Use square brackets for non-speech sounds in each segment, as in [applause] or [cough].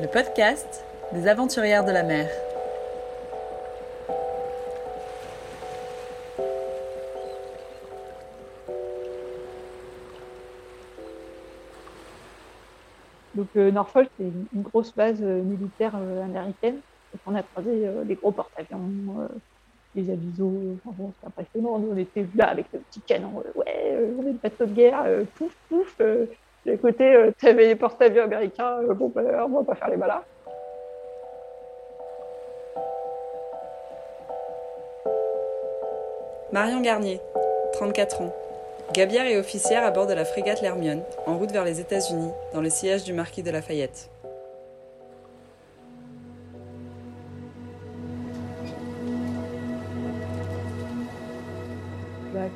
Le podcast des aventurières de la mer. Donc euh, Norfolk, c'est une, grosse base euh, militaire euh, américaine. On a croisé les gros porte-avions, les avisos. C'est impressionnant. On était là avec le petit canon. ouais, on est le bateau de guerre. pouf, pouf. Côté, euh, [laughs] tu avais les porte-avions américains. euh, bon, bah, on va pas faire les malins. Marion Garnier, 34 ans. Gabière et officière à bord de la frégate L'Hermione, en route vers les États-Unis, dans le sillage du marquis de Lafayette.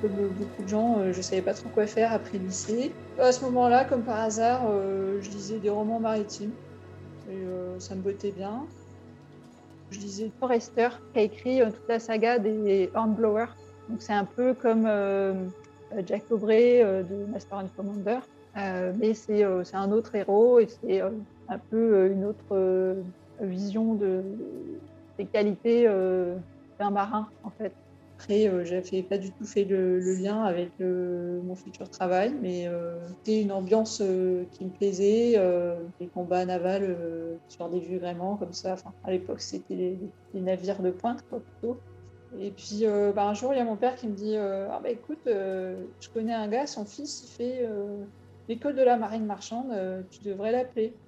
Comme beaucoup de gens, euh, je savais pas trop quoi faire après lycée. À ce moment-là, comme par hasard, euh, je lisais des romans maritimes. Euh, ça me bottait bien. Je lisais Forrester, qui a écrit toute la saga des Hornblowers. Donc c'est un peu comme Jack Aubrey de Master and Commander. Mais c'est un autre héros et c'est un peu une autre vision de, des qualités d'un marin, en fait. Après, euh, j'avais pas du tout fait le, lien avec le- mon futur travail, mais euh, c'était une ambiance euh, qui me plaisait, euh, des combats navals euh, sur des vues vraiment comme ça. À l'époque, c'était les, les navires de pointe, quoi. Et puis, euh, bah, un jour, il y a mon père qui me dit euh, Ah, bah écoute, euh, je connais un gars, son fils, il fait euh, l'école de la marine marchande, euh, tu devrais l'appeler.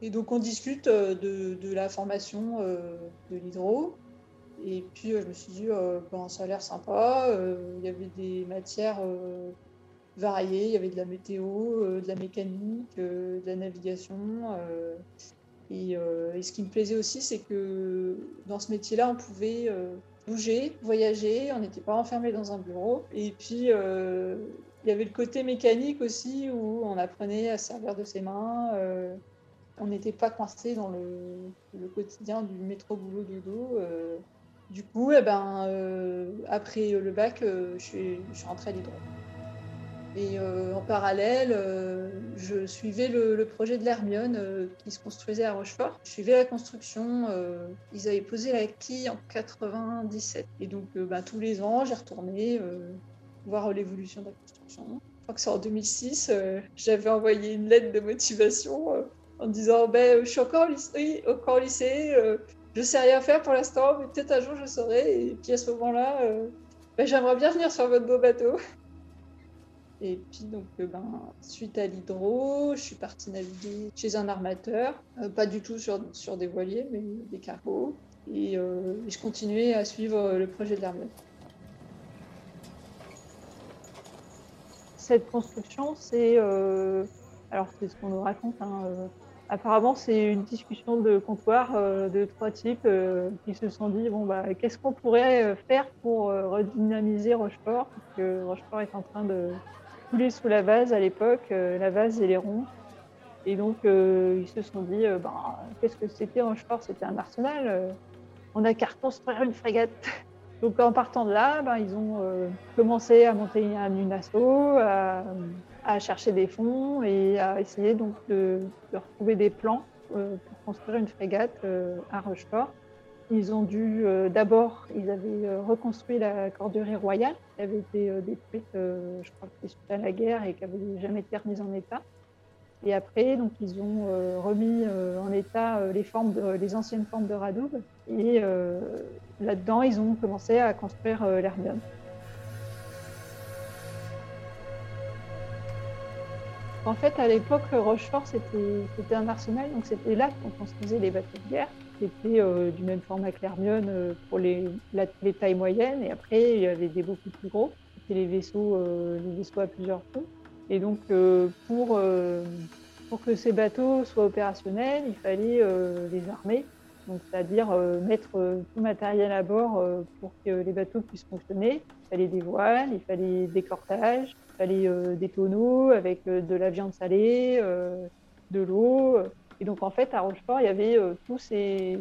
Et donc, on discute euh, de, la formation euh, de l'hydro. Et puis, euh, je me suis dit, euh, ben, ça a l'air sympa. euh, Il y avait des matières variées. Il y avait de la météo, de la mécanique, de la navigation. et, et ce qui me plaisait aussi, c'est que dans ce métier-là, on pouvait bouger, voyager. On n'était pas enfermé dans un bureau. Et puis, il y avait le côté mécanique aussi, où on apprenait à se servir de ses mains. on n'était pas coincé dans le, le quotidien du métro boulot dodo. Du coup, eh ben, euh, après le bac, euh, je, suis, rentrée à l'hydro. Et euh, en parallèle, je suivais le, projet de l'Hermione qui se construisait à Rochefort. Je suivais la construction. ils avaient posé la quille en 97. Et donc, ben, tous les ans, j'ai retourné voir l'évolution de la construction. Je crois que c'est en 2006. euh, J'avais envoyé une lettre de motivation en disant ben, Je suis encore au lycée, encore au lycée je sais rien faire pour l'instant, mais peut-être un jour je saurai. Et puis à ce moment-là, euh, ben, j'aimerais bien venir sur votre beau bateau. [laughs] Et puis donc, euh, ben, suite à l'hydro, je suis partie naviguer chez un armateur, euh, pas du tout sur, des voiliers, mais des cargos. Et, je continuais à suivre le projet de l'Hermione. Cette construction, c'est alors c'est ce qu'on nous raconte. hein, apparemment, c'est une discussion de comptoir euh, de trois types euh, qui se sont dit bon bah qu'est-ce qu'on pourrait euh, faire pour redynamiser Rochefort? Parce que Rochefort est en train de couler sous la vase à l'époque, la vase et les ronds. Et donc ils se sont dit ben qu'est-ce que c'était Rochefort? C'était un arsenal. on a qu'à reconstruire une frégate. [laughs] Donc en partant de là, ben, ils ont commencé à monter un, une asso, à, à chercher des fonds et à essayer donc de, retrouver des plans pour construire une frégate à Rochefort. Ils ont dû d'abord, ils avaient reconstruit la corderie royale qui avait été détruite, je crois que suite à la guerre et qui n'avait jamais été remise en état. Et après, donc, ils ont remis en état les, anciennes formes de Radoub. Et là-dedans, ils ont commencé à construire l'Hermione. En fait, à l'époque, Rochefort, c'était un arsenal, donc c'était là qu'on construisait les bateaux de guerre. C'était euh, du même format que l'Hermione euh, pour les, tailles moyennes, et après, il y avait des beaucoup plus gros. C'était les vaisseaux, euh, les vaisseaux à plusieurs feux. Et donc, pour, pour que ces bateaux soient opérationnels, il fallait les armer, c'est-à-dire mettre tout matériel à bord pour que les bateaux puissent fonctionner. Il fallait des voiles, il fallait des cortages, fallait euh, des tonneaux avec euh, de la viande salée, euh, de l'eau. Et donc en fait à Rochefort, il y avait tous ces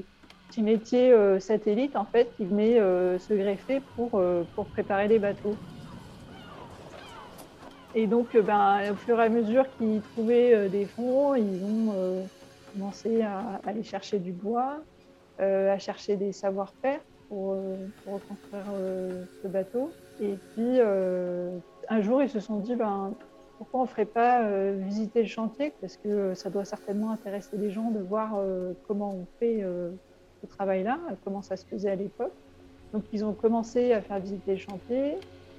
petits métiers satellites en fait qui venaient se greffer pour, pour préparer les bateaux. Et donc, ben, au fur et à mesure qu'ils trouvaient des fonds, ils ont commencé à aller chercher du bois, à chercher des savoir-faire pour, pour, reconstruire ce bateau. Et puis, un jour, ils se sont dit, ben, pourquoi on ne ferait pas euh, visiter le chantier? Parce que ça doit certainement intéresser les gens de voir euh, comment on fait euh, ce travail-là, comment ça se faisait à l'époque. Donc, ils ont commencé à faire visiter le chantier,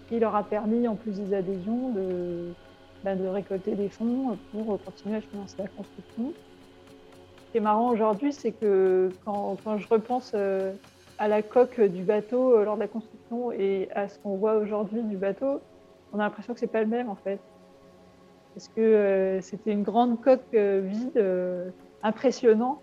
qui leur a permis, en plus des adhésions, ben, de récolter des fonds pour continuer à financer la construction. Ce qui est marrant aujourd'hui, c'est que quand, je repense à la coque du bateau lors de la construction et à ce qu'on voit aujourd'hui du bateau, on a l'impression que c'est pas le même en fait. Parce que euh, c'était une grande coque euh, vide, euh, impressionnante,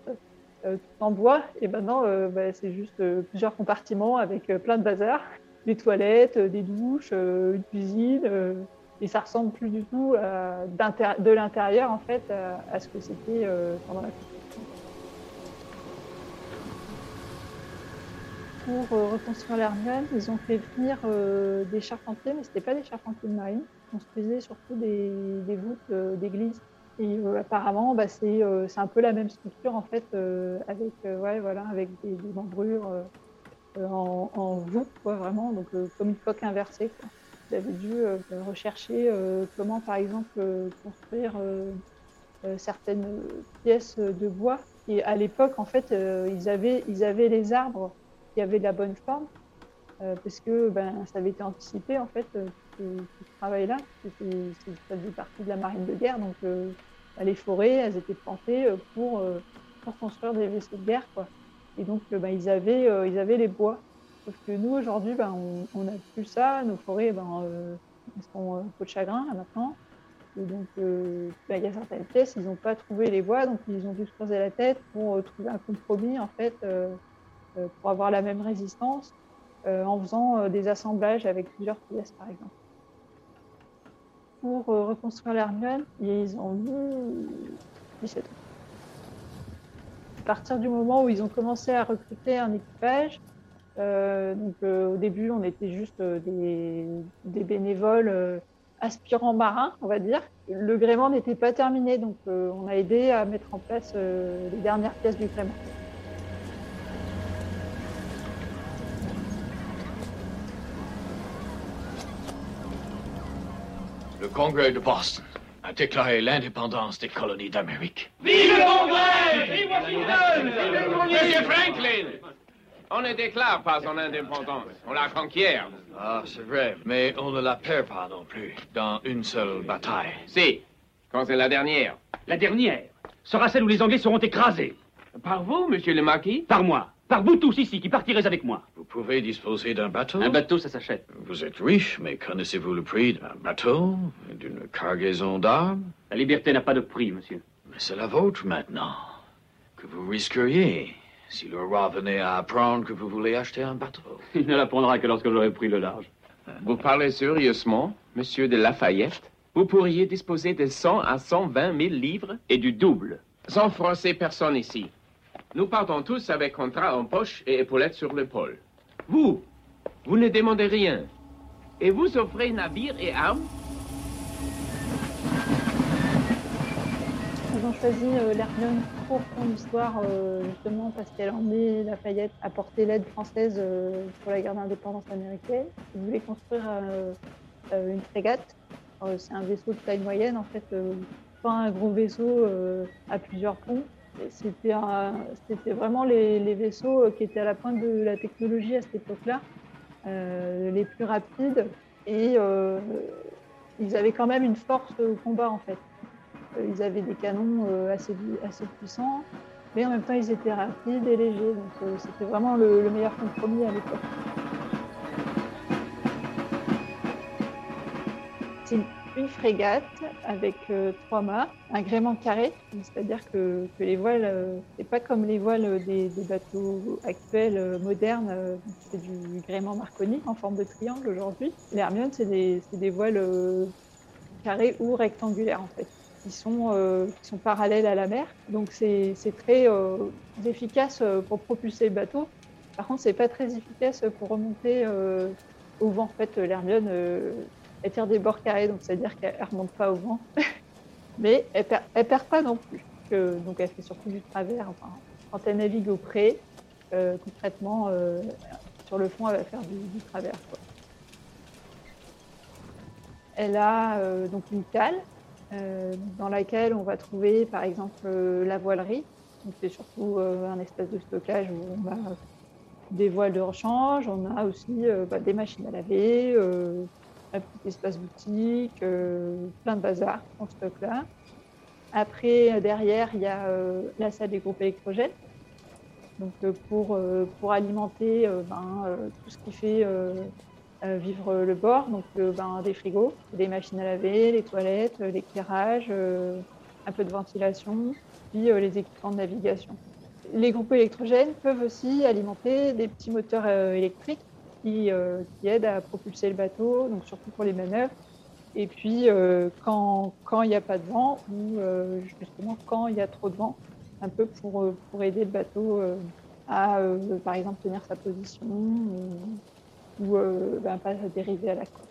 tout en bois. Et maintenant, bah, c'est juste plusieurs compartiments avec plein de bazar. Des toilettes, des douches, une cuisine. et ça ressemble plus du tout de l'intérieur en fait à, ce que c'était pendant la construction. Pour euh, reconstruire l'Hermione, ils ont fait venir euh, des charpentiers, mais ce n'était pas des charpentiers de marine. Ils construisaient surtout des, voûtes euh, d'église. Et apparemment, bah, c'est un peu la même structure en fait, avec, ouais, voilà, avec des, des membrures en, en, voûte, quoi, vraiment, donc comme une coque inversée. Quoi. Ils avaient dû rechercher comment, par exemple, construire certaines pièces de bois. Et à l'époque, en fait, ils, avaient, ils avaient les arbres qui avait de la bonne forme, euh, parce que ben, ça avait été anticipé en fait, euh, ce, travail-là. Ça faisait partie de la marine de guerre, donc euh, les forêts, elles étaient plantées pour, pour construire des vaisseaux de guerre. Quoi. Et donc ben, ils, avaient, ils avaient les bois. Sauf que nous, aujourd'hui, ben, on n'a plus ça. Nos forêts, ben, elles sont peau de chagrin là, maintenant. Et donc, ben, il y a certaines pièces, ils n'ont pas trouvé les bois, donc ils ont dû se creuser la tête pour trouver un compromis, en fait, pour avoir la même résistance euh, en faisant euh, des assemblages avec plusieurs pièces, par exemple. Pour reconstruire l'Hermione, ils ont mis 17 ans. À partir du moment où ils ont commencé à recruter un équipage, donc, au début, on était juste des, bénévoles aspirants marins, on va dire. Le gréement n'était pas terminé, donc on a aidé à mettre en place les dernières pièces du gréement. Congrès de Boston a déclaré l'indépendance des colonies d'Amérique. Vive le Congrès Vive Washington Monsieur Franklin On ne déclare pas son indépendance, on la conquiert. Ah, c'est vrai, mais on ne la perd pas non plus, dans une seule bataille. Si, quand c'est la dernière. La dernière sera celle où les Anglais seront écrasés. Par vous, monsieur le marquis? Par moi. Par vous tous ici qui partirez avec moi. Vous pouvez disposer d'un bateau Un bateau, ça s'achète. Vous êtes riche, mais connaissez-vous le prix d'un bateau d'une cargaison d'armes? La liberté n'a pas de prix, monsieur. Mais c'est la vôtre maintenant. Que vous risqueriez si le roi venait à apprendre que vous voulez acheter un bateau [laughs] Il ne l'apprendra que lorsque j'aurai pris le large. Vous parlez sérieusement, monsieur de Lafayette? Vous pourriez disposer de 100 à 120 000 livres? Et du double. Sans froisser personne ici. Nous partons tous avec contrat en poche et épaulettes sur l'épaule. Vous, vous ne demandez rien. Et vous offrez navire et armes? Ils ont choisi euh, pour son histoire, euh, justement parce qu'elle a emmené Lafayette à porter l'aide française euh, pour la guerre d'indépendance américaine. Il voulait construire euh, une frégate. C'est un vaisseau de taille moyenne, en fait, pas un gros vaisseau à plusieurs ponts. C'était vraiment les, vaisseaux euh, qui étaient à la pointe de la technologie à cette époque-là, euh, les plus rapides. Et euh, ils avaient quand même une force au combat, en fait. Ils avaient des canons assez, puissants, mais en même temps, ils étaient rapides et légers. Donc, c'était vraiment le, le meilleur compromis à l'époque. Une, frégate avec euh, trois mâts, un gréement carré, c'est-à-dire que, les voiles, euh, c'est pas comme les voiles des, bateaux actuels euh, modernes, euh, c'est du gréement Marconi en forme de triangle aujourd'hui. Les Hermione, c'est des, voiles carrées ou rectangulaires en fait qui sont, parallèles à la mer. Donc c'est très efficace pour propulser le bateau. Par contre, c'est pas très efficace pour remonter au vent. En fait, l'Hermione, elle tire des bords carrés, donc c'est-à-dire qu'elle elle remonte pas au vent. [laughs] Mais elle elle perd pas non plus. Donc elle fait surtout du travers. Quand elle navigue au près, euh, concrètement, euh, sur le fond, elle va faire du, travers. Elle a euh, donc une cale dans laquelle on va trouver par exemple la voilerie. C'est surtout un espace de stockage où on a des voiles de rechange, on a aussi bah, des machines à laver, un petit espace boutique, euh, plein de bazar en stock là. Après, euh, derrière, il y a euh, la salle des groupes électrogènes. Donc, pour, pour alimenter ben, tout ce qui fait vivre le bord, donc ben, des frigos, des machines à laver, les toilettes, l'éclairage, un peu de ventilation, puis les équipements de navigation. Les groupes électrogènes peuvent aussi alimenter des petits moteurs électriques qui, euh, aident à propulser le bateau, donc surtout pour les manœuvres. Et puis euh, quand il n'y a pas de vent ou euh, justement quand il y a trop de vent, un peu pour, euh, pour aider le bateau euh, à, par exemple, tenir sa position ou, ben, pas dériver à la côte.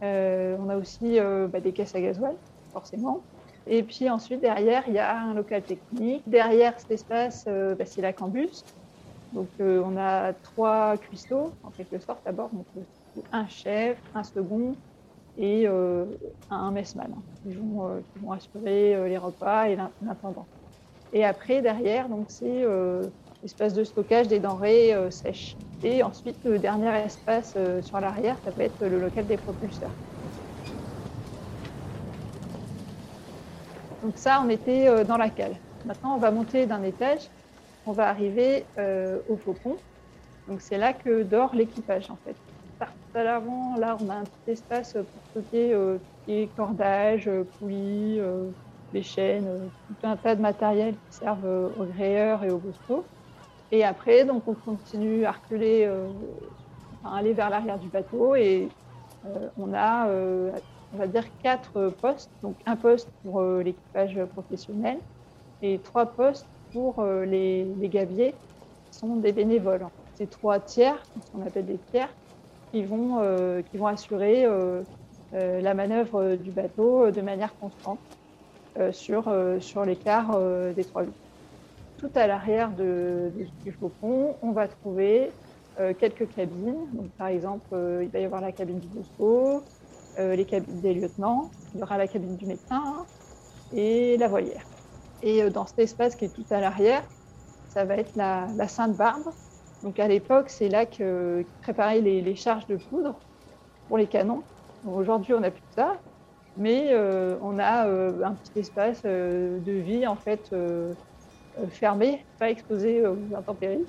On a aussi bah, des caisses à gasoil, forcément. Et puis ensuite, derrière, il y a un local technique. Derrière cet espace, bah, c'est la cambus. Donc, euh, on a trois cuistots, en quelque sorte, d'abord. Donc, euh, un chef, un second et euh, un messman hein, qui, vont, euh, qui vont assurer euh, les repas et l'in- l'intendant. Et après, derrière, donc c'est l'espace de stockage des denrées sèches. Et ensuite, le dernier espace sur l'arrière, ça peut être le local des propulseurs. Donc ça, on était dans la cale. Maintenant, on va monter d'un étage. On va arriver euh, au faucon. Donc c'est là que dort l'équipage, en fait. Par à l'avant, là, on a un petit espace pour stocker euh, tout ce qui est cordage, euh, poulies, euh, les chaînes, euh, tout un tas de matériel qui servent euh, aux gréeurs et aux bosseaux. Et après, donc, on continue à reculer, euh, enfin, aller vers l'arrière du bateau et euh, on a, euh, on va dire, quatre postes. Donc, un poste pour euh, l'équipage professionnel et trois postes pour euh, les, qui sont des bénévoles. C'est trois tiers, ce qu'on appelle des tiers, qui vont, euh, qui vont assurer euh, la manœuvre du bateau de manière constante sur, sur l'écart des trois luttes. Tout à l'arrière de, de- du on va trouver quelques cabines. Donc, par exemple, il va y avoir la cabine du euh, les cabines des lieutenants, il y aura la cabine du médecin et la voilière. Et euh, dans cet espace qui est tout à l'arrière, ça va être la, Sainte-Barbe. Donc à l'époque, c'est là que préparaient les, charges de poudre pour les canons. Aujourd'hui, on n'a plus ça, mais euh, on a euh, un petit espace de vie en fait fermé, pas exposé aux intempéries,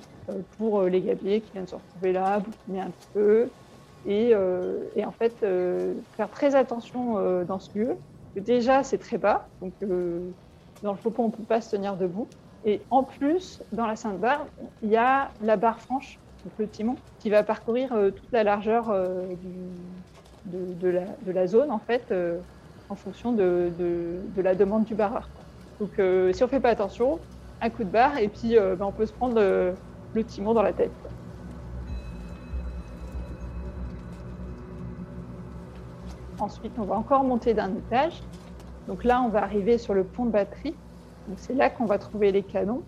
pour les gabiers qui viennent se retrouver là, bouquiner un petit peu, et, et en fait faire très attention dans ce lieu. Déjà, c'est très bas, donc dans le faucon, on ne peut pas se tenir debout. Et en plus, dans la Sainte-Barbe, il y a la barre franche, donc le timon, qui va parcourir euh, toute la largeur euh, de, la, zone, en fait, euh, en fonction de, la demande du barreur. Donc, si on ne fait pas attention, un coup de barre, et puis ben, on peut se prendre le timon dans la tête. Ensuite, on va encore monter d'un étage. Donc là, on va arriver sur le pont de batterie. C'est là qu'on va trouver les canons.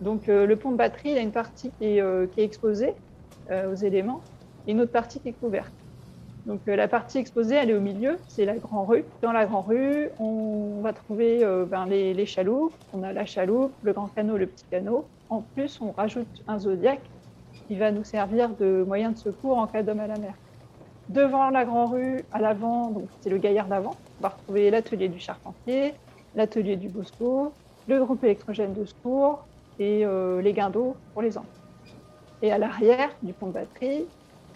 Donc euh, le pont de batterie, il a une partie qui est, euh, exposée euh, aux éléments et une autre partie qui est couverte. Donc la partie exposée, elle est au milieu, c'est la grande rue. Dans la grande rue, on va trouver ben, les, les, chaloupes. On a la chaloupe, le grand canot, le petit canot. En plus, on rajoute un zodiaque qui va nous servir de moyen de secours en cas d'homme à la mer. Devant la grande rue, à l'avant, donc c'est le gaillard d'avant, on va retrouver l'atelier du charpentier, l'atelier du Bosco, le groupe électrogène de secours, et euh, les guindeaux pour les enfants. Et à l'arrière du pont de batterie,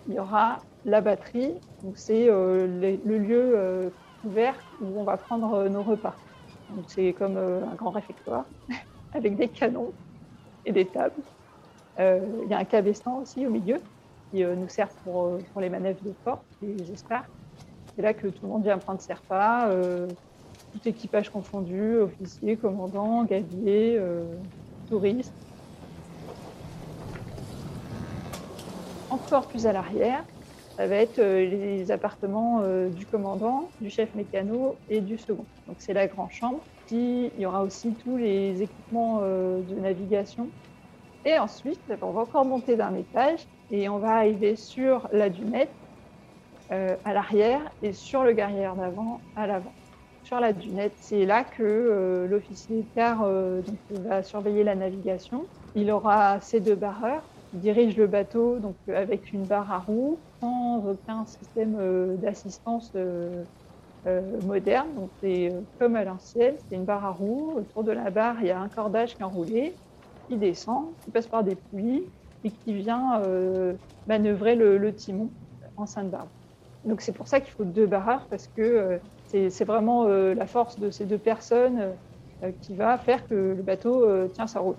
il y aura la batterie. Donc c'est euh, le, lieu euh, ouvert où on va prendre nos repas. C'est comme un grand réfectoire [laughs] avec des canons et des tables. il y a un cabestan aussi au milieu qui nous sert pour, pour les manœuvres de et j'espère. C'est là que tout le monde vient prendre ses repas, tout équipage confondu, officiers, commandants, gabiers, touristes. Encore plus à l'arrière, ça va être euh, les appartements euh, du commandant, du chef mécano et du second. Donc c'est la grande chambre. il y aura aussi tous les équipements euh, de navigation. Et ensuite, on va encore monter d'un étage et on va arriver sur la dunette à l'arrière et sur le guerrière d'avant à l'avant sur la dunette. C'est là que euh, l'officier de quart euh, va surveiller la navigation. Il aura ses deux barreurs. Il dirige le bateau donc, avec une barre à roue, sans aucun système euh, d'assistance moderne. Donc c'est comme à l'ancienne, c'est une barre à roue. Autour de la barre, il y a un cordage qui est enroulé, qui descend, qui passe par des poulies et qui vient manœuvrer le, timon en de barre. Donc c'est pour ça qu'il faut deux barreurs parce que c'est vraiment euh, la force de ces deux personnes euh, qui va faire que le bateau euh, tient sa route.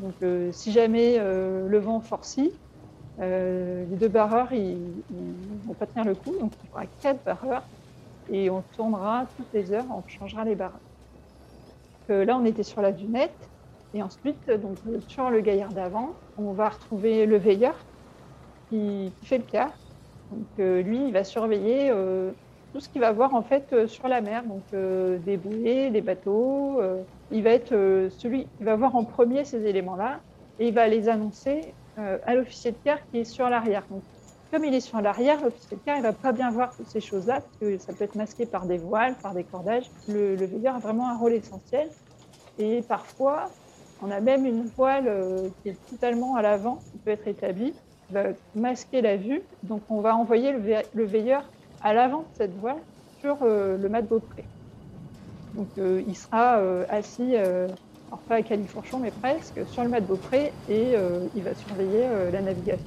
Donc, si jamais le vent forcit, les deux barreurs ils, ne vont pas tenir le coup. Donc, il y aura quatre barreurs et on tournera toutes les heures, on changera les barreurs. là, on était sur la dunette. Et ensuite, donc, sur le gaillard d'avant, on va retrouver le veilleur qui, fait le quart. Donc, lui, il va surveiller tout ce qu'il va voir en fait euh, sur la mer, donc euh, des bouées, des bateaux. Euh, il va être celui qui va voir en premier ces éléments-là et il va les annoncer à l'officier de quart qui est sur l'arrière. Comme il est sur l'arrière, l'officier de quart il va pas bien voir toutes ces choses-là parce que ça peut être masqué par des voiles, par des cordages. Le veilleur a vraiment un rôle essentiel et parfois on a même une voile qui est totalement à l'avant, qui peut être établie, qui va masquer la vue. Donc on va envoyer le veilleur à l'avant de cette voile sur euh, le mât de Beaupré. Donc euh, il sera euh, assis, alors pas à califourchon, mais presque, sur le mât de Beaupré et il va surveiller la navigation.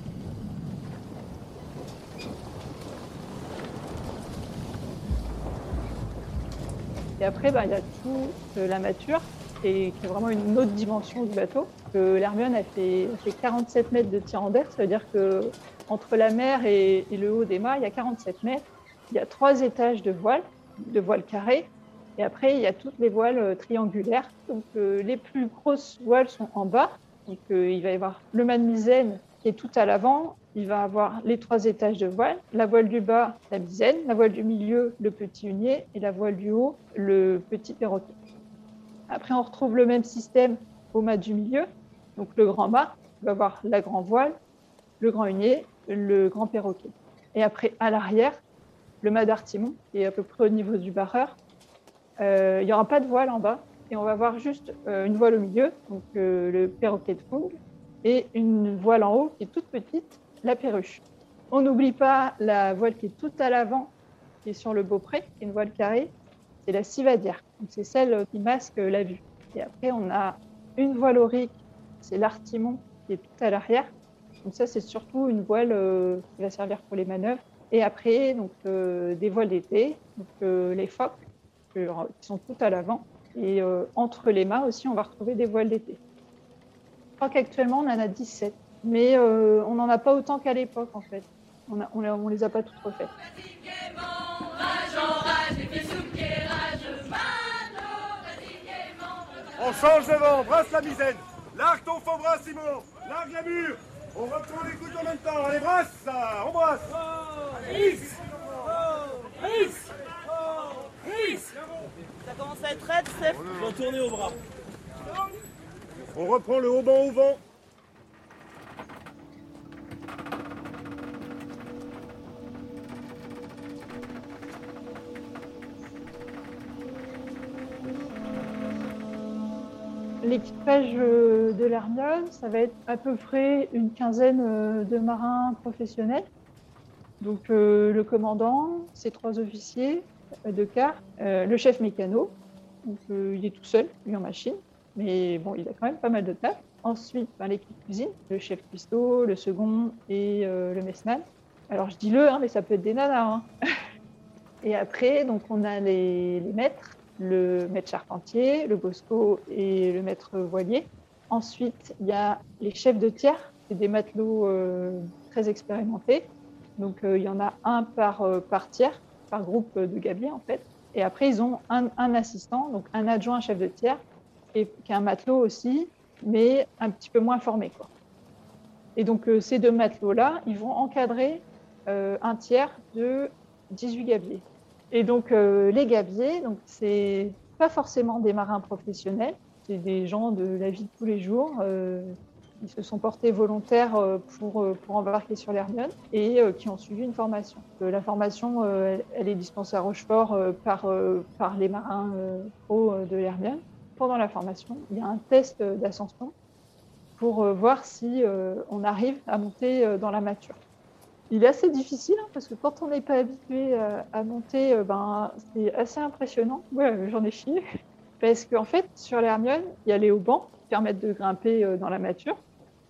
Et après, bah, il y a tout la mature, qui est, vraiment une autre dimension du bateau. L'Hermione a fait, 47 mètres de tir en d'air, ça veut dire que entre la mer et, et, le haut des mâts, il y a 47 mètres il y a trois étages de voiles, de voiles carrées, et après, il y a toutes les voiles euh, triangulaires. Donc, euh, les plus grosses voiles sont en bas. Donc, euh, il va y avoir le mât de misaine qui est tout à l'avant. Il va avoir les trois étages de voile. La voile du bas, la misaine. La voile du milieu, le petit hunier. Et la voile du haut, le petit perroquet. Après, on retrouve le même système au mât du milieu. Donc, le grand mât va avoir la grande voile, le grand hunier, le grand perroquet. Et après, à l'arrière, le mât d'artimon, qui est à peu près au niveau du barreur. Euh, il n'y aura pas de voile en bas et on va voir juste euh, une voile au milieu, donc euh, le perroquet de Fung, et une voile en haut qui est toute petite, la perruche. On n'oublie pas la voile qui est tout à l'avant, qui est sur le beaupré, qui est une voile carrée, c'est la civadière. C'est celle qui masque la vue. Et après, on a une voile aurique, c'est l'artimon, qui est tout à l'arrière. Donc ça, c'est surtout une voile qui va servir pour les manœuvres. Et après, donc, euh, des voiles d'été, euh, les phoques, qui sont tout à l'avant. Et euh, entre les mâts aussi, on va retrouver des voiles d'été. Je crois qu'actuellement, on en a 17. Mais on n'en a pas autant qu'à l'époque, en fait. On ne les a pas toutes refaites. On change de vent, brasse la misaine. Largue ton faux bras, Simon. Largue la mur. On reprend les coudes en même temps. Allez, brasse, ça. On brasse. Peace! Peace! Peace! Ça commence à être raide, Steph Je dois tourner au bras. On reprend le haut banc au vent. L'équipage euh, de l'Hermione, ça va être à peu près une quinzaine euh, de marins professionnels. Donc euh, le commandant, ses trois officiers de quart, le chef mécano, il est tout seul, lui en machine, mais bon, il a quand même pas mal de taf. Ensuite, ben, l'équipe cuisine, le chef cuistot, le second et le messman. Alors je dis le, hein, mais ça peut être des nanas. hein. [laughs] et après, donc on a les maîtres, le maître charpentier, le bosco et le maître voilier. Ensuite, il y a les chefs de tiers, des matelots euh, très expérimentés. Donc euh, il y en a un par, euh, tiers, par groupe de gabiers en fait. Et après, ils ont un, assistant, donc un adjoint chef de tiers, et, qui est un matelot aussi, mais un petit peu moins formé. Et donc ces deux matelots-là, ils vont encadrer un tiers de 18 gabiers. Et donc euh, les gabiers, donc c'est pas forcément des marins professionnels, c'est des gens de la vie de tous les jours. euh, qui se sont portés volontaires euh, pour, euh, pour embarquer sur l'Hermione et euh, qui ont suivi une formation. La formation, elle, est dispensée à Rochefort par, par les marins euh, de l'Hermione. Pendant la formation, il y a un test d'ascension pour voir si on arrive à monter dans la mature. Il est assez difficile hein, parce que quand on n'est pas habitué à, à monter, euh, ben, c'est assez impressionnant. Ouais, j'en ai chié. [laughs] Parce qu'en fait, sur l'Hermione, il y a les haubans qui permettent de grimper euh, dans la mature.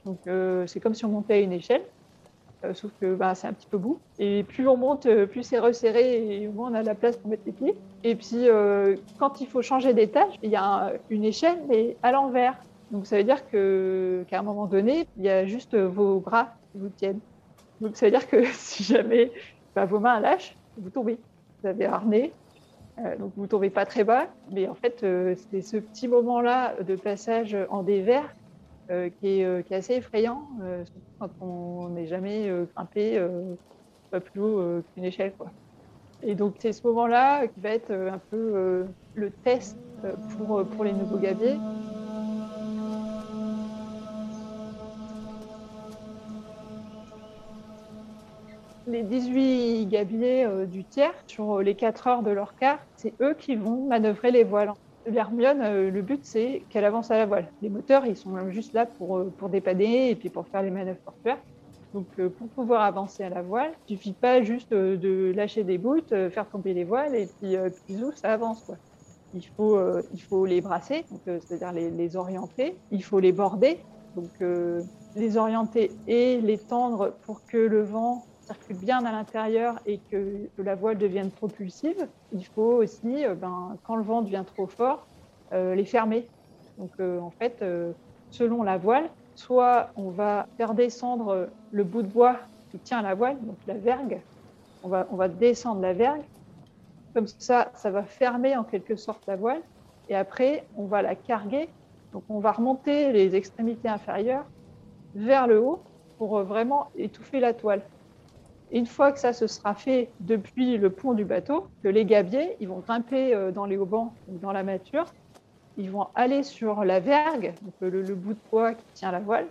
Donc, euh, c'est comme si on montait à une échelle, euh, sauf que ben, c'est un petit peu bout. Et plus on monte, euh, plus c'est resserré et moins on a la place pour mettre les pieds. Et puis, euh, quand il faut changer d'étage, il y a un- une échelle, mais à l'envers. Donc, ça veut dire que, qu'à un moment donné, il y a juste vos bras qui vous tiennent. Donc, ça veut dire que [laughs] si jamais ben, vos mains lâchent, vous tombez. Vous avez harnais, euh, donc vous tombez pas très bas, mais en fait, euh, c'est ce petit moment-là de passage en dévers euh, qui, est, euh, assez effrayant, surtout quand on n'est jamais grimpé pas plus haut qu'une échelle. Quoi. Et donc c'est ce moment-là qui va être un peu le test pour, pour les nouveaux gabiers. Les 18 gabiers euh, du tiers, sur euh, les 4 heures de leur quart, c'est eux qui vont manœuvrer les voiles. L'Hermione, euh, le but, c'est qu'elle avance à la voile. Les moteurs, ils sont juste là pour, pour dépanner et puis pour faire les manœuvres portuaires. Donc, pour pouvoir avancer à la voile, il suffit pas juste de lâcher des bouts, faire tomber les voiles et puis, puis ça avance. Quoi. Il, faut, il faut les brasser, c'est-à-dire les, orienter. Il faut les border, donc les orienter et les tendre pour que le vent circule bien à l'intérieur et que, la voile devienne propulsive. Il faut aussi, euh, ben, quand le vent devient trop fort, euh, les fermer. Donc euh, en fait, selon la voile, soit on va faire descendre le bout de bois qui tient la voile, donc la vergue. On va, on va descendre la vergue. Comme ça, ça va fermer en quelque sorte la voile. Et après, on va la carguer. Donc on va remonter les extrémités inférieures vers le haut pour vraiment étouffer la toile. Une fois que ça se sera fait depuis le pont du bateau, que les gabiers, ils vont grimper euh, dans les haubans ou dans la mâture, ils vont aller sur la vergue, donc le, le bout de poids qui tient la voile,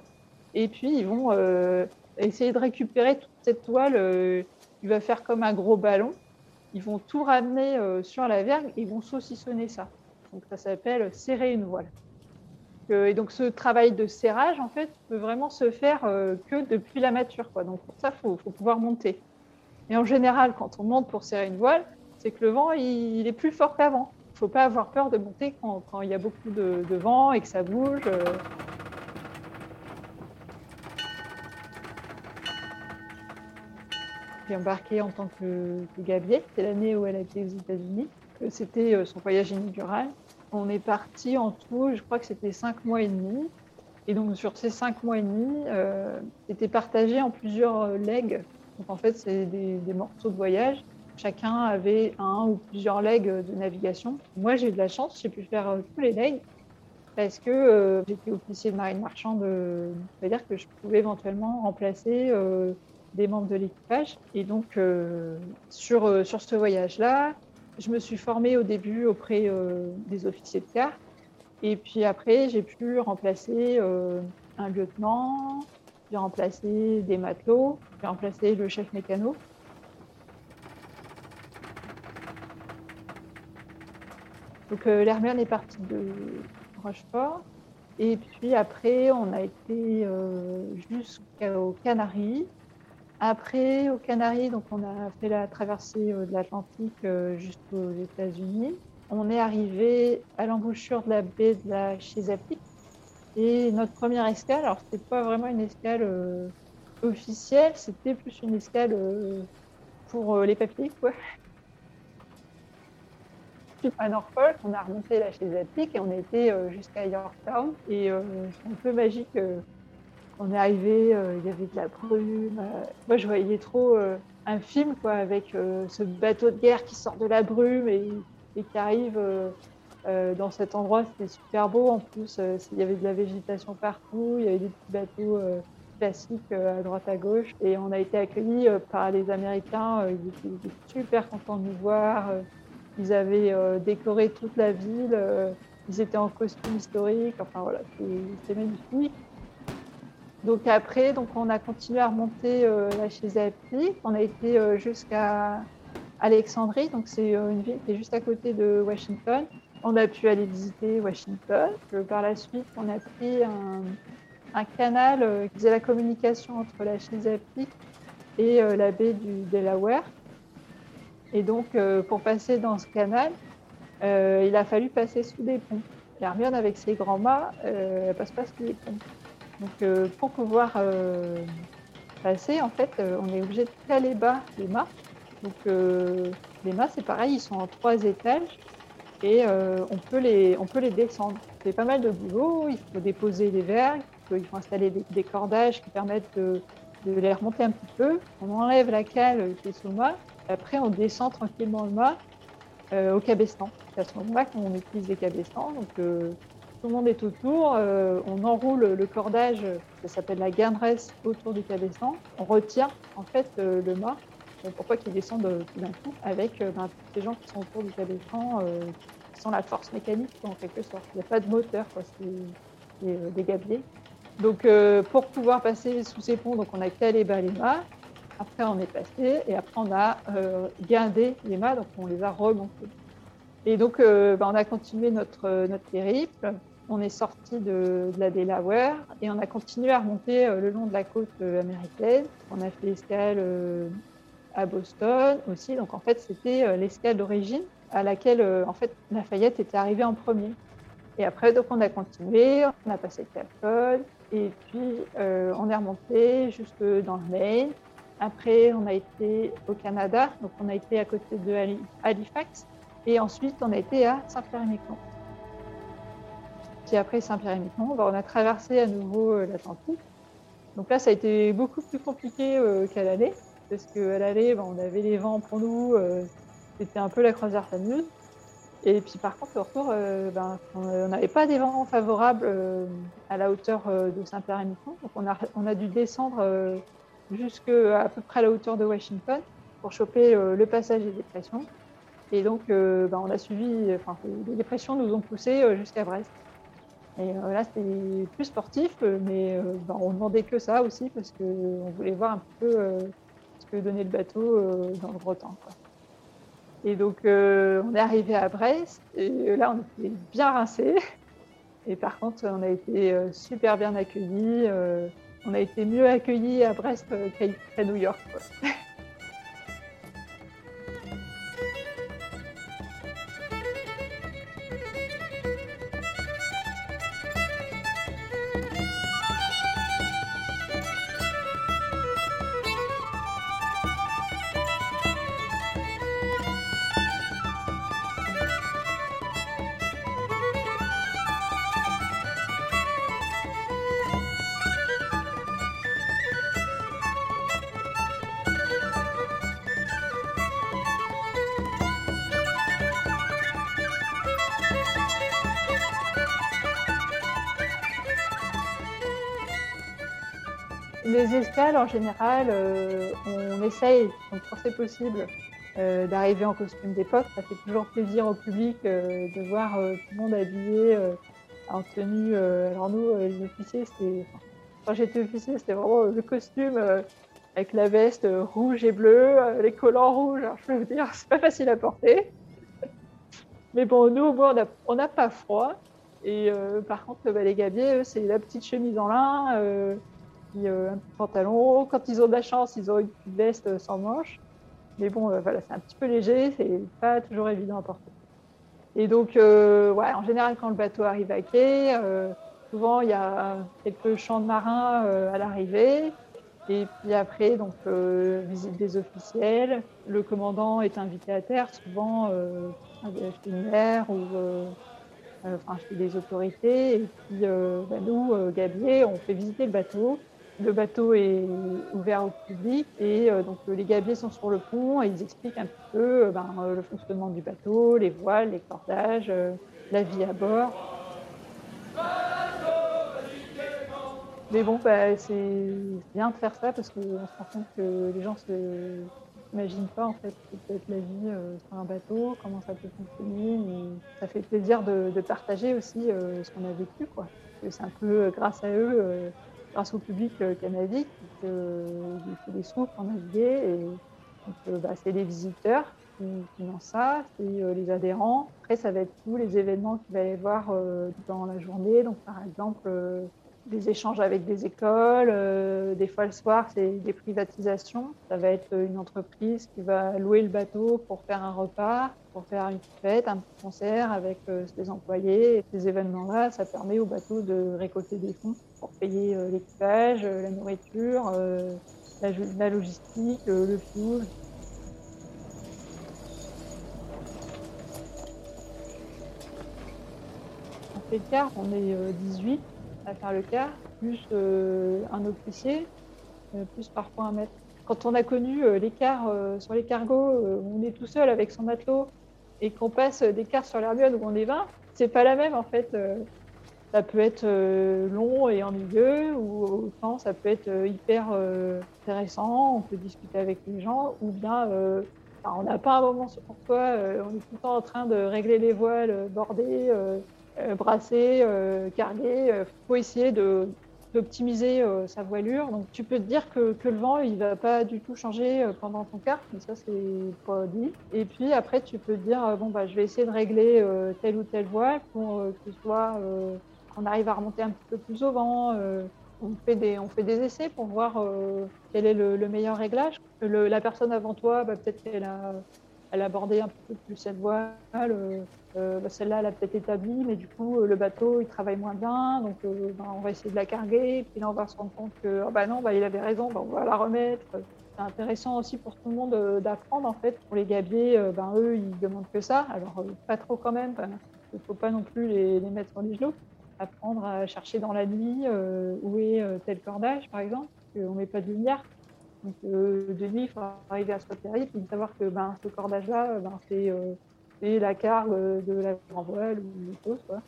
et puis ils vont euh, essayer de récupérer toute cette toile. euh, il va faire comme un gros ballon. Ils vont tout ramener euh, sur la vergue et ils vont saucissonner ça. Donc ça s'appelle serrer une voile. Euh, et donc ce travail de serrage, en fait, peut vraiment se faire euh, que depuis la mature. Donc pour ça, il faut, pouvoir monter. Et en général, quand on monte pour serrer une voile, c'est que le vent, il, est plus fort qu'avant. Il ne faut pas avoir peur de monter quand, il y a beaucoup de, de vent et que ça bouge. euh. J'ai embarqué en tant que, que gabier. C'est l'année où elle a été aux États-Unis. Euh, C'était euh, son voyage inaugural. On est parti en tout, je crois que c'était cinq mois et demi. Et donc sur ces cinq mois et demi, euh, c'était partagé en plusieurs euh, legs. Donc en fait, c'est des, morceaux de voyage. Chacun avait un ou plusieurs legs euh, de navigation. Moi, j'ai eu de la chance, j'ai pu faire euh, tous les legs parce que euh, j'étais officier de marine marchande. euh, C'est-à-dire que je pouvais éventuellement remplacer euh, des membres de l'équipage. Et donc, euh, sur, euh, sur ce voyage-là, je me suis formée au début auprès des officiers de quart. Et puis après, j'ai pu remplacer un lieutenant, j'ai remplacé des matelots, j'ai remplacé le chef mécano. Donc euh, l'Hermione est partie de Rochefort. Et puis après, on a été euh, jusqu'aux Canaries. Après, aux Canaries, donc on a fait la traversée euh, de l'Atlantique jusqu'aux États-Unis. On est arrivé à l'embouchure de la baie de la Chesapeake. Et notre première escale, alors c'était pas vraiment une escale officielle, c'était plus une escale pour les papiers, quoi [laughs] à Norfolk, on a remonté la Chesapeake et on était euh, jusqu'à Yorktown. Et euh, c'est un peu magique. Euh, on est arrivé, il y avait de la brume. moi, je voyais trop un film quoi, avec ce bateau de guerre qui sort de la brume et, qui arrive dans cet endroit. C'était super beau. En plus, il y avait de la végétation partout. Il y avait des petits bateaux classiques à droite à gauche. Et on a été accueillis par les Américains. ils étaient super contents de nous voir. Ils avaient euh, décoré toute la ville. Euh, ils étaient en costume historique. Enfin voilà, c'était magnifique. Donc après, donc on a continué à remonter euh, Chesapeake. On a été jusqu'à Alexandrie, donc c'est une ville qui est juste à côté de Washington. On a pu aller visiter Washington. par la suite, on a pris un, canal qui faisait la communication entre la Chesapeake et la baie du Delaware. Et donc, euh, pour passer dans ce canal, euh, il a fallu passer sous des ponts. L'Hermione, avec ses grands mâts, euh, elle passe pas sous les ponts. Donc, pour pouvoir passer, en fait, on est obligé de caler bas les mâts. Donc, les mâts, c'est pareil, ils sont en trois étages et on, peut les, on descendre. C'est pas mal de boulot, il faut déposer les vergues, il faut installer des, cordages qui permettent de, les remonter un petit peu. On enlève la cale qui est sous le mât après, on descend tranquillement le mât euh, au cabestan. C'est à ce moment-là qu'on utilise les cabestans. Donc, euh, tout le monde est autour. Euh, on enroule le cordage, ça s'appelle la garneresse, autour du cabestan. On retient en fait le mât. pourquoi qu'il descende tout d'un coup avec ben, tous ces gens qui sont autour du cabestan, sont la force mécanique en quelque sorte. Il n'y a pas de moteur, c'est des gabiers. Donc, pour pouvoir passer sous ces ponts, donc on a calé bas les mâts. Après, on est passé et après, on a euh, guindé les mâts, donc on les a remontés. Et donc, euh, bah, on a continué notre, notre périple. On est sorti de, la Delaware et on a continué à remonter euh, le long de la côte américaine. On a fait l'escale à Boston aussi. Donc, en fait, c'était l'escale d'origine à laquelle, en fait, Lafayette était arrivé en premier. Et après, donc, on a continué, on a passé Cap Cod, et puis on est remonté jusque dans le Maine. Après, on a été au Canada, donc on a été à côté de Halifax. Et ensuite, on a été à Saint-Pierre-et-Miquelon. Puis après Saint-Pierre-et-Miquelon, bah, on a traversé à nouveau euh, l'Atlantique. Donc là, ça a été beaucoup plus compliqué euh, qu'à l'aller, parce qu'à l'aller, bah, on avait les vents pour nous, euh, c'était un peu la croisière fameuse. Et puis par contre, au retour, ben, on n'avait pas des vents favorables à la hauteur de Saint-Pierre-et-Miquelon. Donc on a, dû descendre jusqu'à à peu près à la hauteur de Washington pour choper le passage des dépressions. Et donc, bah, on a suivi, enfin, les dépressions nous ont poussé jusqu'à Brest. Et là, c'était plus sportif, mais bah, on demandait que ça aussi parce qu'on voulait voir un peu ce que donnait le bateau dans le gros temps. Et donc, on est arrivé à Brest, et là, on était bien rincés. [laughs] Et par contre, on a été super bien accueillis on a été mieux accueillis à Brest qu'à New York. les [laughs] en général, euh, on essaye, quand c'est possible, euh, d'arriver en costume d'époque. Ça fait toujours plaisir au public euh, de voir tout le monde habillé en tenue. alors nous, les officiers, c'était... quand j'étais officier, c'était vraiment le costume avec la veste rouge et bleue, les collants rouges. Alors je peux vous dire, [laughs] c'est pas facile à porter. Mais bon, nous, au moins, on n'a pas froid. Et par contre, les gabiers, eux, c'est la petite chemise en lin, euh, un petit pantalon. Quand ils ont de la chance, ils ont une veste euh, sans manches. Mais bon, euh, voilà, c'est un petit peu léger, c'est pas toujours évident à porter. Et donc, en général, quand le bateau arrive à quai, souvent il y a quelques champs de marins à l'arrivée. Et puis après, donc, visite des officiels. Le commandant est invité à terre, souvent chez une mère ou enfin, des autorités. Et puis, bah, nous, gabiers, on fait visiter le bateau. Le bateau est ouvert au public et euh, donc euh, les gabiers sont sur le pont et ils expliquent un petit peu euh, ben, le fonctionnement du bateau, les voiles, les cordages, la vie à bord. Mais bon, bah, c'est bien de faire ça parce qu'on se rend compte que les gens ne s'imaginent pas en fait ce que peut être la vie sur un bateau, comment ça peut fonctionner. et ça fait plaisir de, de partager aussi ce qu'on a vécu. C'est un peu grâce à eux, grâce au public euh, qui qu'il fait des sous pour naviguer. Euh, bah, c'est les visiteurs qui financent ça, c'est euh, les adhérents. Après, ça va être tous les événements qu'il va y avoir euh, dans la journée. Donc, par exemple, euh, des échanges avec des écoles. euh, des fois, le soir, c'est des privatisations. Ça va être une entreprise qui va louer le bateau pour faire un repas, pour faire une fête, un concert avec euh, ses employés. Ces événements-là, ça permet au bateau de récolter des fonds pour payer euh, l'équipage, euh, la nourriture, euh, la, logistique, le fuel. On fait le quart, on est euh, 18 à faire le quart, plus un officier, plus parfois un maître. Quand on a connu euh, sur les cargos, on est tout seul avec son matelot et qu'on passe des quarts sur l'Hermione où on est 20, c'est pas la même en fait. Ça peut être euh, long et ennuyeux, ou autant ça peut être euh, hyper euh, intéressant, on peut discuter avec les gens, ou bien on n'a pas un moment sur euh, on est tout le temps en train de régler les voiles, border, brasser, carguer. Il faut essayer d'optimiser sa voilure. Donc tu peux te dire que, le vent il va pas du tout changer pendant ton quart, mais ça c'est pas dit. Et puis après tu peux te dire bon bah je vais essayer de régler telle ou telle voile pour que ce soit euh, qu'on arrive à remonter un petit peu plus au vent. euh, on fait des on essais pour voir euh, quel est le, le meilleur réglage. Le- la personne avant toi bah, peut-être qu'elle a abordé un peu plus cette voile. euh, euh, bah, Celle-là, elle a peut-être établi, mais du coup, euh, le bateau, il travaille moins bien. Donc, euh, bah, on va essayer de la carguer. Puis là, on va se rendre compte que, ah non, il avait raison, on va la remettre. C'est intéressant aussi pour tout le monde euh, d'apprendre, en fait. Pour les gabiers, euh, eux, ils demandent que ça. Alors, euh, pas trop quand même. qu'il ne faut pas non plus les, les mettre sur les genoux. Apprendre à chercher dans la nuit euh, où est euh, tel cordage, par exemple. parce qu'on ne met pas de lumière. Donc, euh, de nuit, il faut arriver à se repérer, puis savoir que ben, ce cordage-là, ben, c'est la cargue de la grand voile ou autre chose. Quoi.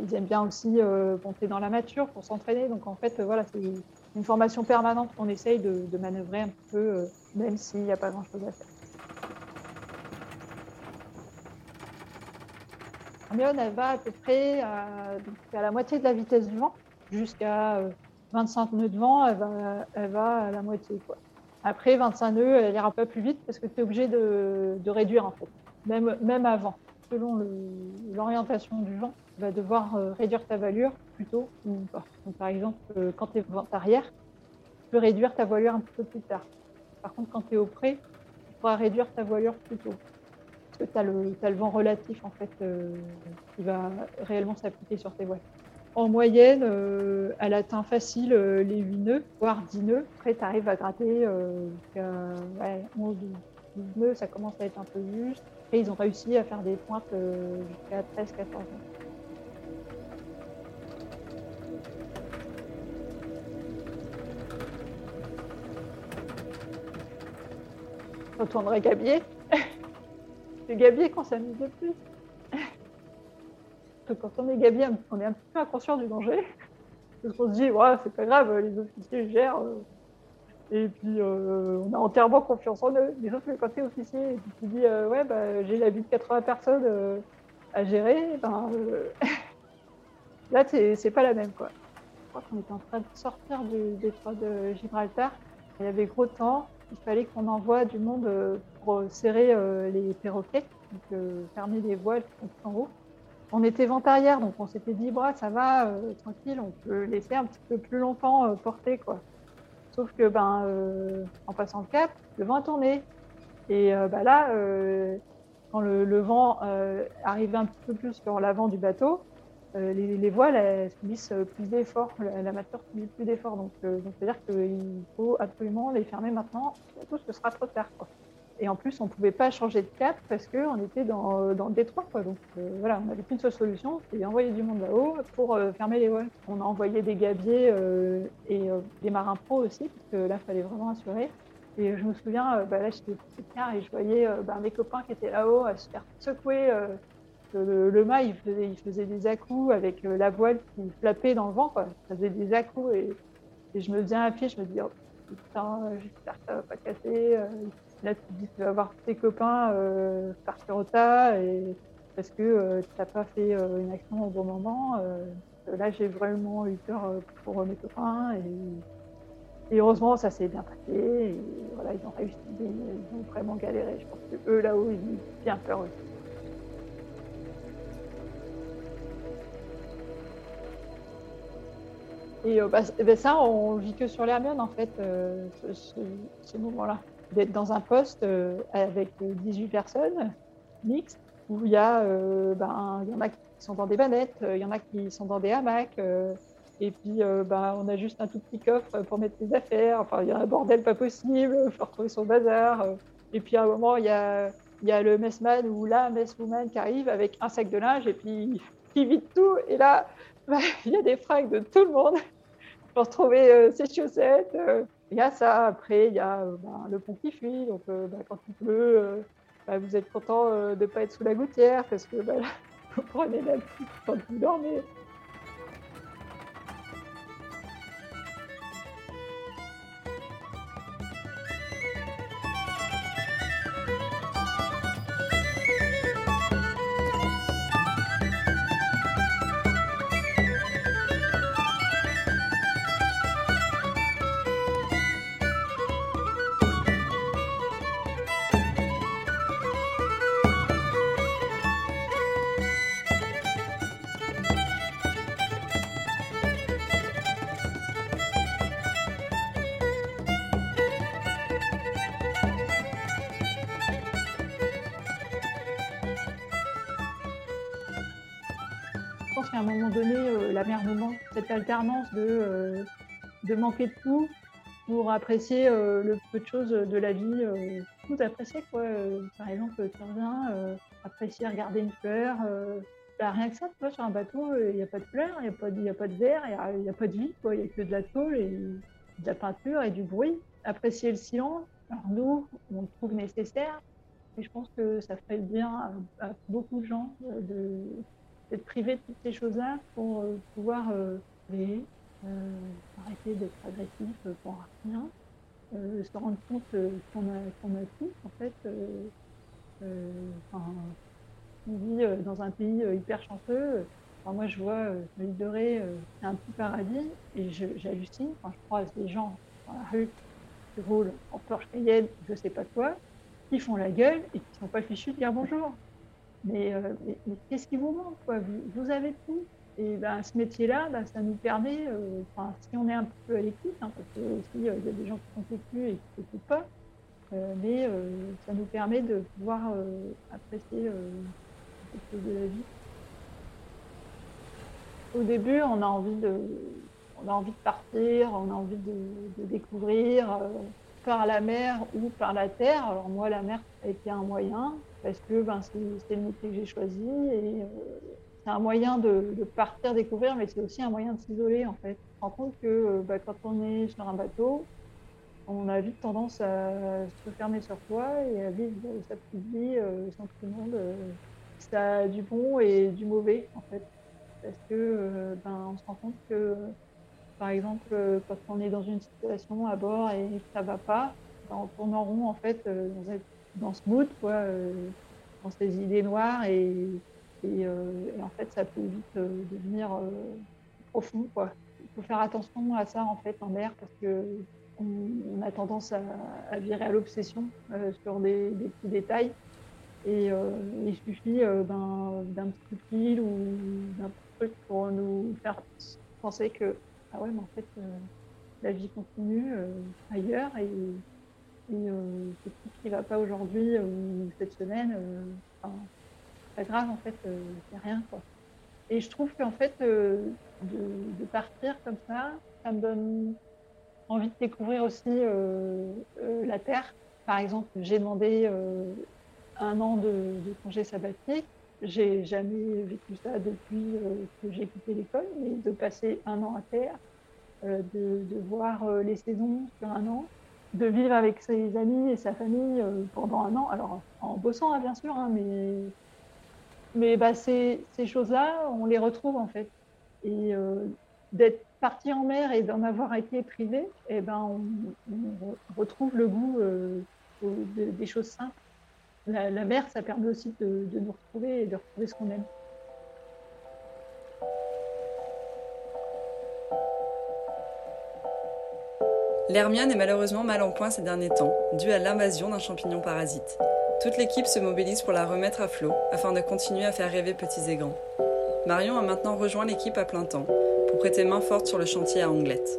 Ils aiment bien aussi monter dans la mature pour s'entraîner. Donc, en fait, voilà, c'est une formation permanente qu'on essaye de, de manœuvrer un peu, même s'il n'y a pas grand-chose à faire. Hermione, elle va à peu près à, donc, à la moitié de la vitesse du vent, jusqu'à euh, 25 nœuds de vent, elle va, elle va à la moitié. Après 25 nœuds, elle ira peu plus vite parce que tu es obligé de, de réduire en fait, même, même avant. Selon l'orientation du vent, tu vas devoir euh, réduire ta voilure plus tôt ou pas. Par exemple, euh, quand tu es vent arrière, tu peux réduire ta voilure un peu plus tard. Par contre, quand tu es au près, tu pourras réduire ta voilure plus tôt. Tu as, le vent relatif en fait, euh, qui va réellement s'appliquer sur tes voiles. En moyenne, euh, elle atteint facile euh, les 8 nœuds, voire 10 nœuds. Après, tu arrives à gratter ouais, 11 12 nœuds, ça commence à être un peu juste. Après, ils ont réussi à faire des pointes jusqu'à 13, 14 nœuds. Retournerai Gabier. C'est Gabier qu'on s'amuse le plus. [laughs] Quand on est Gabier, on est un petit peu inconscient du danger. Parce qu'on se dit, ouais, c'est pas grave, les officiers gèrent. Et puis, euh, on a entièrement confiance en eux. Mais sauf que quand tu es officier et tu dis, euh, ouais, bah, j'ai la vie de 80 personnes euh, à gérer, ben, [laughs] là, c'est pas la même, quoi. Je crois qu'on était en train de sortir du détroit de Gibraltar. Il y avait gros temps. Il fallait qu'on envoie du monde euh, pour serrer euh, les perroquets, donc euh, fermer les voiles en haut. On était vent arrière, donc on s'était dit, bah, ça va, tranquille, on peut laisser un petit peu plus longtemps porter, quoi. Sauf que, ben, en passant le cap, le vent a tourné. Et bah, là, quand le, le vent arrive un petit peu plus sur l'avant du bateau, euh, les, les voiles elles subissent euh, plus d'efforts, la, matière subit plus d'efforts. Donc, euh, c'est-à-dire qu'il faut absolument les fermer maintenant, surtout ce sera trop tard. Et en plus, on ne pouvait pas changer de cap parce qu'on était dans, dans le détroit. Donc euh, voilà, on n'avait qu'une seule solution, c'était d'envoyer du monde là-haut pour euh, fermer les voiles. On a envoyé des gabiers euh, et euh, des marins pros aussi, parce que là, il fallait vraiment assurer. Et je me souviens, euh, bah, là, j'étais car et je voyais euh, bah, mes copains qui étaient là-haut à se faire secouer. Euh, le, mât, il faisait, il faisait des à-coups avec euh, la voile qui flappait dans le vent. Quoi. Ça faisait des à-coups et, et je me viens à pied, je me dis, oh, putain, j'espère que ça va pas casser. euh. Là, tu dis, tu vas voir tes copains euh, partir au tas et parce que euh, tu n'as pas fait euh, une action au bon moment. euh. là, j'ai vraiment eu peur euh, pour mes copains et, et heureusement, ça s'est bien passé. Et voilà, ils ont réussi, ils ont vraiment galéré. Je pense que eux, là-haut, ils ont bien peur aussi. Et euh, bah, eh ben ça, on vit que sur l'Hermione, en fait, euh, ce, moment-là. D'être dans un poste euh, avec euh, 18 personnes mixtes, où il y, a, ben, il y en a qui sont dans des bannettes, euh, il y en a qui sont dans des hamacs, et puis euh, ben, on a juste un tout petit coffre pour mettre les affaires. Enfin, il y a un bordel pas possible, il faut retrouver son bazar. et puis à un moment, il y a, y a le messman ou la messwoman qui arrive avec un sac de linge, et puis qui vide tout. Et là, bah, [laughs] il y a des fringues de tout le monde pour retrouver euh, ses chaussettes. euh. Il y a ça. Après, il y a euh, bah, le pont qui fuit. Donc, bah, quand il pleut, bah, vous êtes content de ne pas être sous la gouttière parce que [laughs] vous prenez la pluie quand vous dormez. Alternance de, euh, de manquer de tout pour apprécier euh, le peu de choses de la vie. euh, tout apprécier, quoi. Par exemple, tu reviens, apprécier regarder une fleur. bah, rien que ça, sur un bateau, il n'y a pas de fleurs, il n'y a, pas de- y a pas de verre, il n'y a, pas de vie. Il n'y a que de la tôle et de la peinture et du bruit. Apprécier le silence. Alors nous, on le trouve nécessaire, mais je pense que ça ferait bien à, beaucoup de gens d'être privé de toutes ces choses-là pour pouvoir créer, euh, arrêter d'être agressif pour rien, euh, se rendre compte euh, qu'on a, qu'on a tout, en fait. on vit dans un pays hyper chanceux. Enfin, moi, je vois euh, l'île de Ré, c'est un petit paradis, et j'hallucine quand je croise des gens dans la rue qui roulent en Porsche Cayenne, je sais pas quoi, qui font la gueule et qui sont pas fichus de dire bonjour. Mais, qu'est-ce qui vous manque vous avez tout. Et ben, ce métier-là, ben, ça nous permet, euh, si on est un peu à l'écoute, hein, parce que aussi il y a des gens qui sont têtus et qui n'écoutent pas, euh, mais euh, ça nous permet de pouvoir euh, apprécier euh, de la vie. Au début, on a envie de, on a envie de partir, on a envie de, découvrir euh, par la mer ou par la terre. Alors moi, la mer a été un moyen parce que ben, c'est le métier que j'ai choisi euh, c'est un moyen de, partir découvrir, mais c'est aussi un moyen de s'isoler en fait. On se rend compte que euh, bah, quand on est sur un bateau, on a vite tendance à se fermer sur soi et à vivre sa petite vie euh, sans tout le monde. euh. ça a du bon et du mauvais en fait, parce que euh, ben, on se rend compte que Par exemple, euh, quand on est dans une situation à bord et que ça va pas, ben, on tourne en rond en fait euh, dans, ce mood, quoi, euh, dans ces idées noires et, et, euh, et en fait ça peut vite euh, devenir euh, profond, quoi. Il faut faire attention à ça en fait en mer parce que on, on a tendance à, virer à l'obsession sur des, petits détails. Et il suffit d'un petit fil ou d'un truc pour nous faire penser que ah ouais, mais en fait, la vie continue ailleurs et, et ce qui va pas aujourd'hui ou cette semaine, pas grave en fait, euh, c'est rien quoi. Et je trouve qu'en fait, euh, de, partir comme ça, ça me donne envie de découvrir aussi euh, la Terre. Par exemple, j'ai demandé un an de, de congé sabbatique. J'ai jamais vécu ça depuis que j'ai quitté l'école, mais de passer un an à terre, de, voir les saisons sur un an, de vivre avec ses amis et sa famille pendant un an, alors en bossant hein, bien sûr, hein, mais, mais bah, ces, choses-là, on les retrouve en fait. Et euh, d'être parti en mer et d'en avoir été privé, eh ben, on, on re- retrouve le goût euh, des choses simples. La, mer, ça permet aussi de, de nous retrouver et de retrouver ce qu'on aime. L'Hermione est malheureusement mal en point ces derniers temps, due à l'invasion d'un champignon parasite. Toute l'équipe se mobilise pour la remettre à flot afin de continuer à faire rêver petits et grands. Marion a maintenant rejoint l'équipe à plein temps pour prêter main forte sur le chantier à Anglette.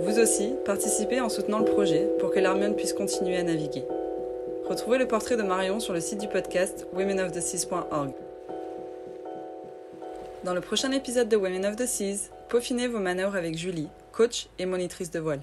Vous aussi, participez en soutenant le projet pour que l'Hermione puisse continuer à naviguer. Retrouvez le portrait de Marion sur le site du podcast womenoftheseas.org. Dans le prochain épisode de Women of the Seas, peaufinez vos manœuvres avec Julie, coach et monitrice de voile.